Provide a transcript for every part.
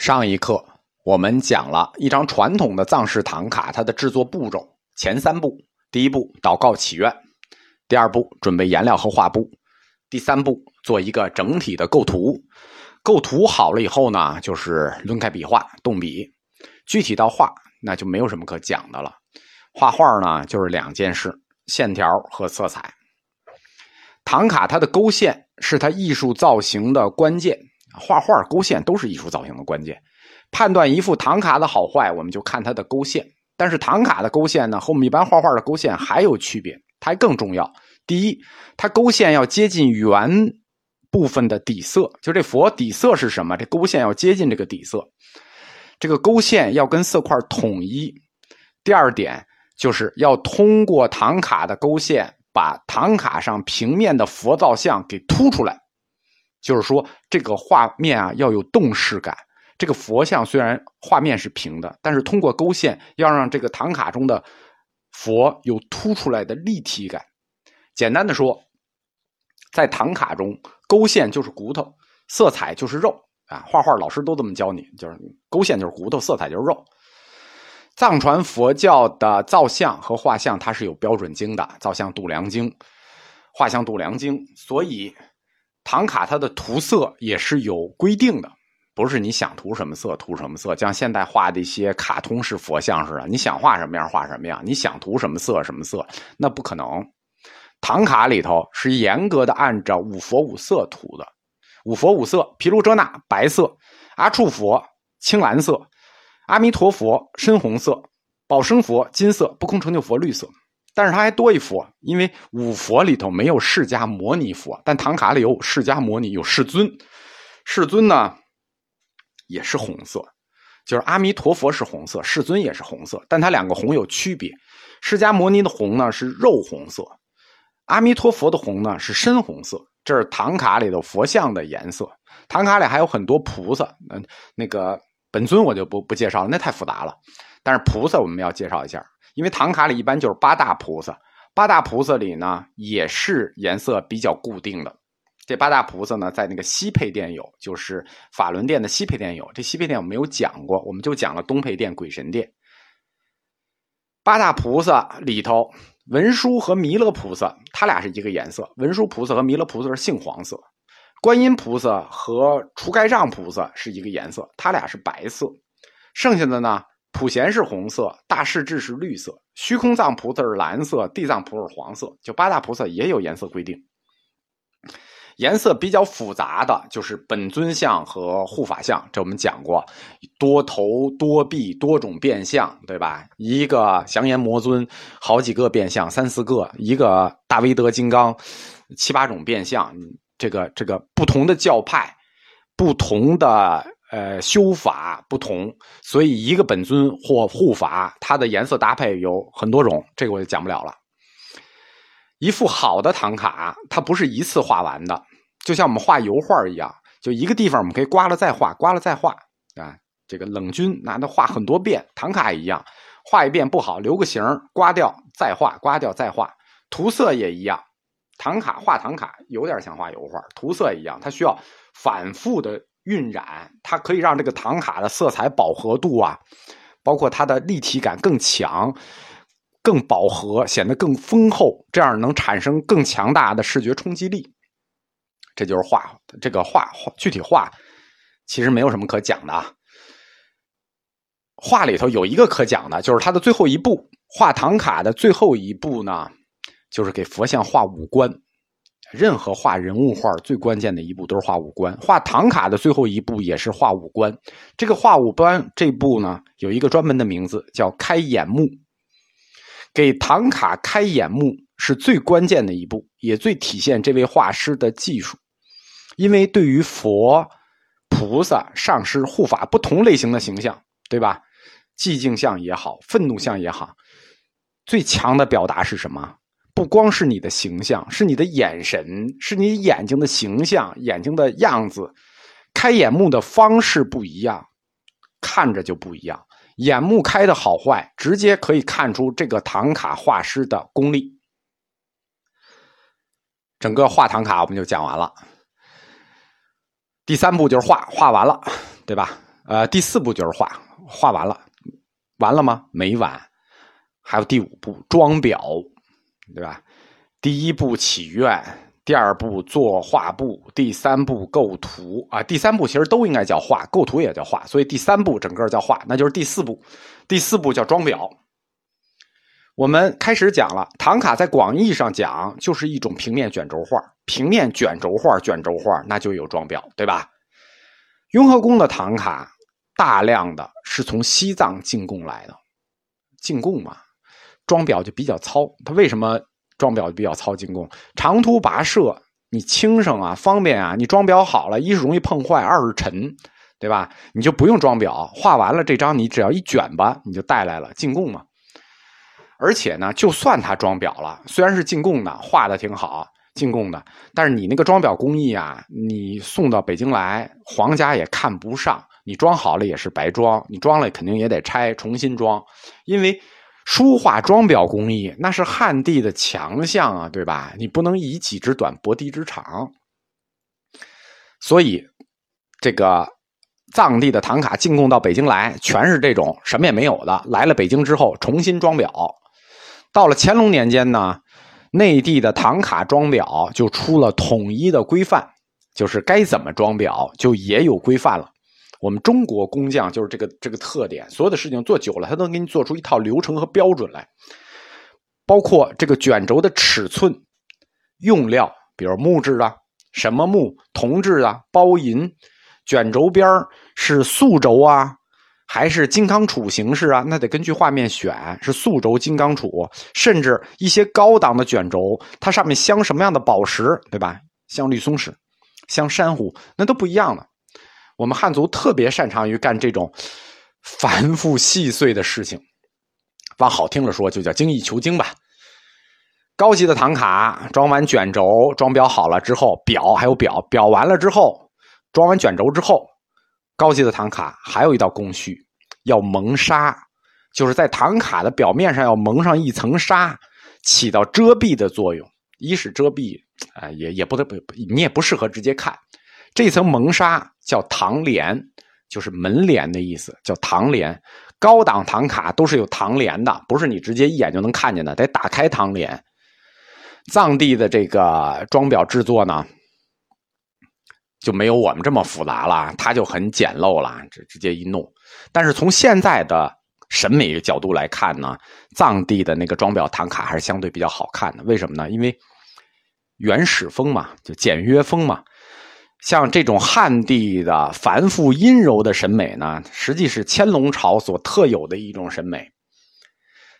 上一课我们讲了一张传统的藏式唐卡，它的制作步骤前三步：第一步祷告祈愿，第二步准备颜料和画布，第三步做一个整体的构图。构图好了以后呢，就是抡开笔画动笔。具体到画，那就没有什么可讲的了。画画呢，就是两件事：线条和色彩。唐卡它的勾线是它艺术造型的关键。画画勾线都是艺术造型的关键。判断一幅唐卡的好坏，我们就看它的勾线。但是唐卡的勾线呢，和我们一般画画的勾线还有区别，它更重要。第一，它勾线要接近圆部分的底色，就这佛底色是什么？这勾线要接近这个底色，这个勾线要跟色块统一。第二点就是要通过唐卡的勾线，把唐卡上平面的佛造像给凸出来。就是说，这个画面啊要有动势感。这个佛像虽然画面是平的，但是通过勾线要让这个唐卡中的佛有凸出来的立体感。简单的说，在唐卡中，勾线就是骨头，色彩就是肉啊。画画老师都这么教你，就是勾线就是骨头，色彩就是肉。藏传佛教的造像和画像，它是有标准经的，造像度量经，画像度量经，所以。唐卡它的涂色也是有规定的，不是你想涂什么色涂什么色，像现代画的一些卡通式佛像似的，你想画什么样画什么样，你想涂什么色什么色，那不可能。唐卡里头是严格的按照五佛五色涂的，五佛五色：毗卢遮那白色，阿处佛青蓝色，阿弥陀佛深红色，宝生佛金色，不空成就佛绿色。但是它还多一佛，因为五佛里头没有释迦摩尼佛，但唐卡里有释迦摩尼，有世尊。世尊呢也是红色，就是阿弥陀佛是红色，世尊也是红色，但它两个红有区别。释迦摩尼的红呢是肉红色，阿弥陀佛的红呢是深红色。这是唐卡里的佛像的颜色。唐卡里还有很多菩萨，嗯，那个本尊我就不不介绍了，那太复杂了。但是菩萨我们要介绍一下。因为唐卡里一般就是八大菩萨，八大菩萨里呢也是颜色比较固定的。这八大菩萨呢，在那个西配殿有，就是法轮殿的西配殿有。这西配殿我没有讲过，我们就讲了东配殿鬼神殿。八大菩萨里头，文殊和弥勒菩萨，他俩是一个颜色。文殊菩萨和弥勒菩萨是杏黄色，观音菩萨和除盖障菩萨是一个颜色，他俩是白色。剩下的呢？普贤是红色，大势至是绿色，虚空藏菩萨是蓝色，地藏菩萨是黄色。就八大菩萨也有颜色规定。颜色比较复杂的就是本尊像和护法像，这我们讲过，多头多臂多种变相，对吧？一个降阎魔尊，好几个变相，三四个；一个大威德金刚，七八种变相。这个这个不同的教派，不同的。呃，修法不同，所以一个本尊或护法，它的颜色搭配有很多种，这个我就讲不了了。一幅好的唐卡，它不是一次画完的，就像我们画油画一样，就一个地方我们可以刮了再画，刮了再画啊。这个冷军拿它画很多遍，唐卡也一样，画一遍不好，留个形，刮掉再画，刮掉再画。涂色也一样，唐卡画唐卡有点像画油画，涂色一样，它需要反复的。晕染，它可以让这个唐卡的色彩饱和度啊，包括它的立体感更强、更饱和，显得更丰厚，这样能产生更强大的视觉冲击力。这就是画，这个画具体画其实没有什么可讲的啊。画里头有一个可讲的，就是它的最后一步，画唐卡的最后一步呢，就是给佛像画五官。任何画人物画最关键的一步都是画五官，画唐卡的最后一步也是画五官。这个画五官这步呢，有一个专门的名字叫开眼目。给唐卡开眼目是最关键的一步，也最体现这位画师的技术。因为对于佛、菩萨、上师、护法不同类型的形象，对吧？寂静像也好，愤怒像也好，最强的表达是什么？不光是你的形象，是你的眼神，是你眼睛的形象，眼睛的样子，开眼目的方式不一样，看着就不一样。眼目开的好坏，直接可以看出这个唐卡画师的功力。整个画唐卡我们就讲完了，第三步就是画，画完了，对吧？呃，第四步就是画，画完了，完了吗？没完，还有第五步装裱，对吧？第一步祈愿，第二步做画布，第三步构图啊。第三步其实都应该叫画，构图也叫画，所以第三步整个叫画，那就是第四步。第四步叫装裱。我们开始讲了，唐卡在广义上讲就是一种平面卷轴画，平面卷轴画、卷轴画那就有装裱，对吧？雍和宫的唐卡大量的是从西藏进贡来的，进贡嘛，装裱就比较糙。它为什么装裱比较糙？进贡长途跋涉，你轻省啊，方便啊，你装裱好了，一是容易碰坏，二是沉，对吧？你就不用装裱，画完了这张你只要一卷吧，你就带来了，进贡嘛。而且呢，就算他装裱了，虽然是进贡的，画的挺好，进贡的，但是你那个装裱工艺啊，你送到北京来，皇家也看不上。你装好了也是白装，你装了肯定也得拆，重新装。因为书画装裱工艺那是汉地的强项啊，对吧？你不能以己之短博敌之长。所以，这个藏地的唐卡进贡到北京来，全是这种什么也没有的。来了北京之后，重新装裱。到了乾隆年间呢，内地的唐卡装裱就出了统一的规范，就是该怎么装裱就也有规范了。我们中国工匠就是这个这个特点，所有的事情做久了，他能给你做出一套流程和标准来，包括这个卷轴的尺寸、用料，比如木质啊、什么木、铜制啊、包银，卷轴边是素轴啊。还是金刚杵形式啊？那得根据画面选，是素轴、金刚杵，甚至一些高档的卷轴，它上面镶什么样的宝石，对吧？镶绿松石、镶珊瑚，那都不一样的。我们汉族特别擅长于干这种繁复细碎的事情，往好听了说，就叫精益求精吧。高级的唐卡装完卷轴，装裱好了之后，裱还有裱，裱完了之后，装完卷轴之后。高级的唐卡还有一道工序，要蒙纱，就是在唐卡的表面上要蒙上一层纱，起到遮蔽的作用。一是遮蔽，啊，也也不得不，你也不适合直接看。这层蒙纱叫唐帘，就是门帘的意思，叫唐帘。高档唐卡都是有唐帘的，不是你直接一眼就能看见的，得打开唐帘。藏地的这个装裱制作呢？就没有我们这么复杂了，它就很简陋了，直直接一弄。但是从现在的审美角度来看呢，藏地的那个装裱唐卡还是相对比较好看的。为什么呢？因为原始风嘛，就简约风嘛。像这种汉地的繁复阴柔的审美呢，实际是乾隆朝所特有的一种审美。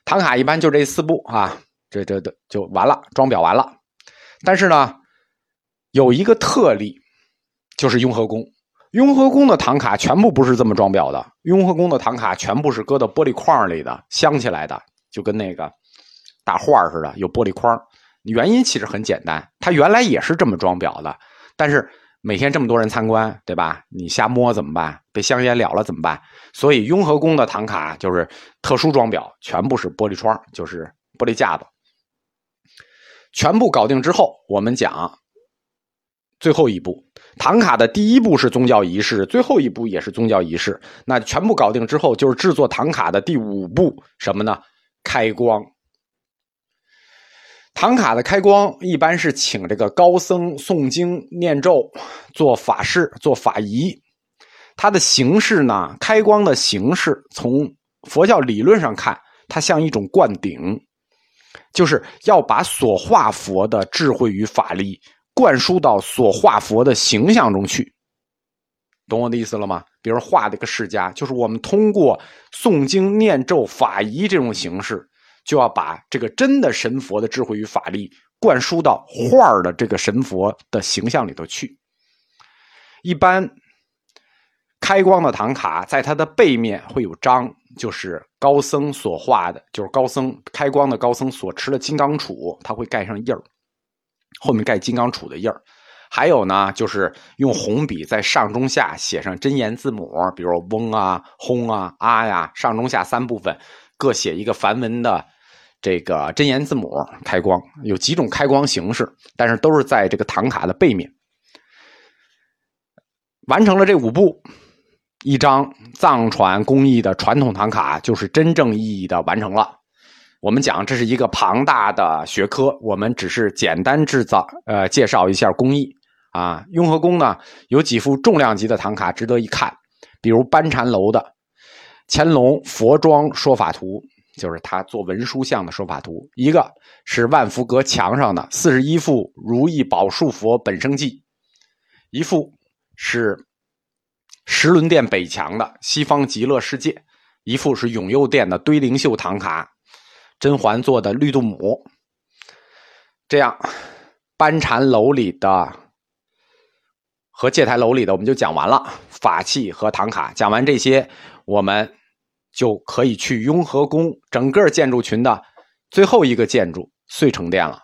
唐卡一般就这四步啊，这这这就完了，装裱完了。但是呢，有一个特例。就是雍和宫，雍和宫的唐卡全部不是这么装裱的。雍和宫的唐卡全部是搁到玻璃框里的，镶起来的，就跟那个大画似的，有玻璃框。原因其实很简单，它原来也是这么装裱的，但是每天这么多人参观，对吧？你瞎摸怎么办？被香烟燎了怎么办？所以雍和宫的唐卡就是特殊装裱，全部是玻璃窗，就是玻璃架子。全部搞定之后，我们讲。最后一步，唐卡的第一步是宗教仪式，最后一步也是宗教仪式。那全部搞定之后，就是制作唐卡的第五步，什么呢？开光。唐卡的开光一般是请这个高僧诵经念咒，做法事、做法仪。它的形式呢，开光的形式，从佛教理论上看，它像一种灌顶，就是要把所化佛的智慧与法力。灌输到所画佛的形象中去，懂我的意思了吗？比如画这个释迦，就是我们通过诵经念咒法仪这种形式，就要把这个真的神佛的智慧与法力灌输到画儿的这个神佛的形象里头去。一般开光的唐卡，在它的背面会有章，就是高僧所画的，就是高僧开光的高僧所持的金刚杵，它会盖上印儿。后面盖金刚杵的印儿，还有呢，就是用红笔在上中下写上真言字母，比如嗡啊、轰啊、啊呀，上中下三部分各写一个梵文的这个真言字母。开光有几种开光形式，但是都是在这个唐卡的背面。完成了这五步，一张藏传工艺的传统唐卡就是真正意义的完成了。我们讲这是一个庞大的学科，我们只是简单制造，呃，介绍一下工艺啊。雍和宫呢有几幅重量级的唐卡值得一看，比如班禅楼的乾隆佛装说法图，就是他做文殊像的说法图；一个是万福阁墙上的四十一幅如意宝树佛本生记，一幅是石轮殿北墙的西方极乐世界，一幅是永佑殿的堆灵秀唐卡。甄嬛做的绿度母，这样班禅楼里的和戒台楼里的我们就讲完了，法器和唐卡讲完这些，我们就可以去雍和宫整个建筑群的最后一个建筑——遂成殿了。